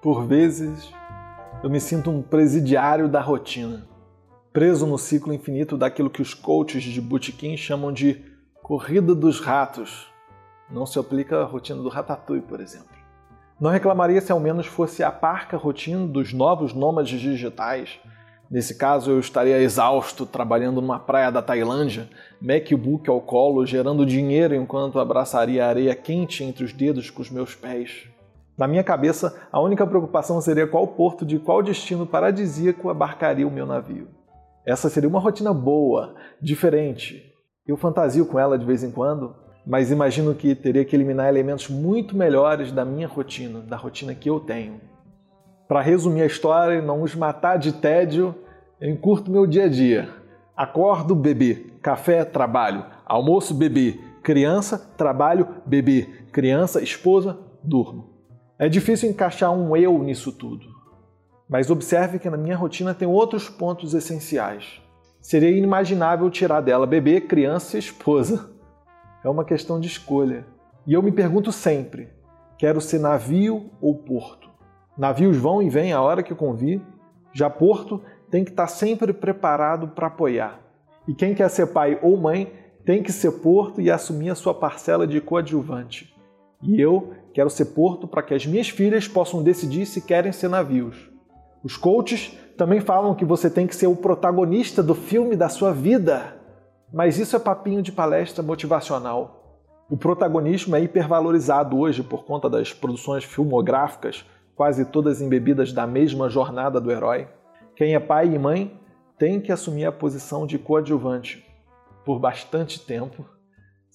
Por vezes, eu me sinto um presidiário da rotina, preso no ciclo infinito daquilo que os coaches de botequim chamam de corrida dos ratos. Não se aplica à rotina do Ratatouille, por exemplo. Não reclamaria se ao menos fosse a parca rotina dos novos nômades digitais. Nesse caso, eu estaria exausto trabalhando numa praia da Tailândia, MacBook ao colo, gerando dinheiro enquanto abraçaria a areia quente entre os dedos com os meus pés. Na minha cabeça, a única preocupação seria qual porto de qual destino paradisíaco abarcaria o meu navio. Essa seria uma rotina boa, diferente. Eu fantasio com ela de vez em quando, mas imagino que teria que eliminar elementos muito melhores da minha rotina, da rotina que eu tenho. Para resumir a história e não os matar de tédio, eu encurto meu dia a dia. Acordo, bebê, café, trabalho, almoço, bebê, criança, trabalho, bebê, criança, esposa, durmo. É difícil encaixar um eu nisso tudo. Mas observe que na minha rotina tem outros pontos essenciais. Seria inimaginável tirar dela bebê, criança e esposa. É uma questão de escolha. E eu me pergunto sempre: quero ser navio ou porto? Navios vão e vêm a hora que convir. Já porto tem que estar sempre preparado para apoiar. E quem quer ser pai ou mãe tem que ser porto e assumir a sua parcela de coadjuvante. E eu quero ser porto para que as minhas filhas possam decidir se querem ser navios. Os coaches também falam que você tem que ser o protagonista do filme da sua vida. Mas isso é papinho de palestra motivacional. O protagonismo é hipervalorizado hoje por conta das produções filmográficas, quase todas embebidas da mesma jornada do herói. Quem é pai e mãe tem que assumir a posição de coadjuvante por bastante tempo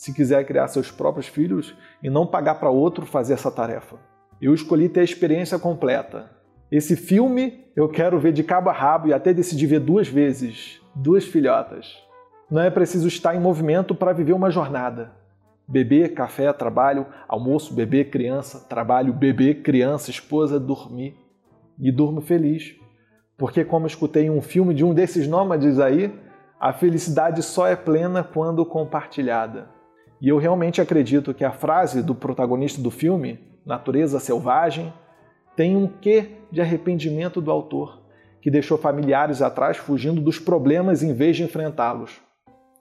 se quiser criar seus próprios filhos e não pagar para outro fazer essa tarefa. Eu escolhi ter a experiência completa. Esse filme eu quero ver de cabo a rabo e até decidir ver duas vezes, duas filhotas. Não é preciso estar em movimento para viver uma jornada. Bebê, café, trabalho, almoço, bebê, criança, trabalho, bebê, criança, esposa, dormir. E durmo feliz. Porque, como escutei em um filme de um desses nômades aí, a felicidade só é plena quando compartilhada. E eu realmente acredito que a frase do protagonista do filme, Natureza Selvagem, tem um quê de arrependimento do autor, que deixou familiares atrás fugindo dos problemas em vez de enfrentá-los.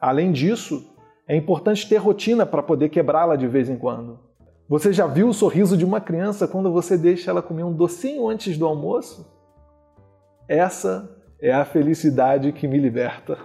Além disso, é importante ter rotina para poder quebrá-la de vez em quando. Você já viu o sorriso de uma criança quando você deixa ela comer um docinho antes do almoço? Essa é a felicidade que me liberta.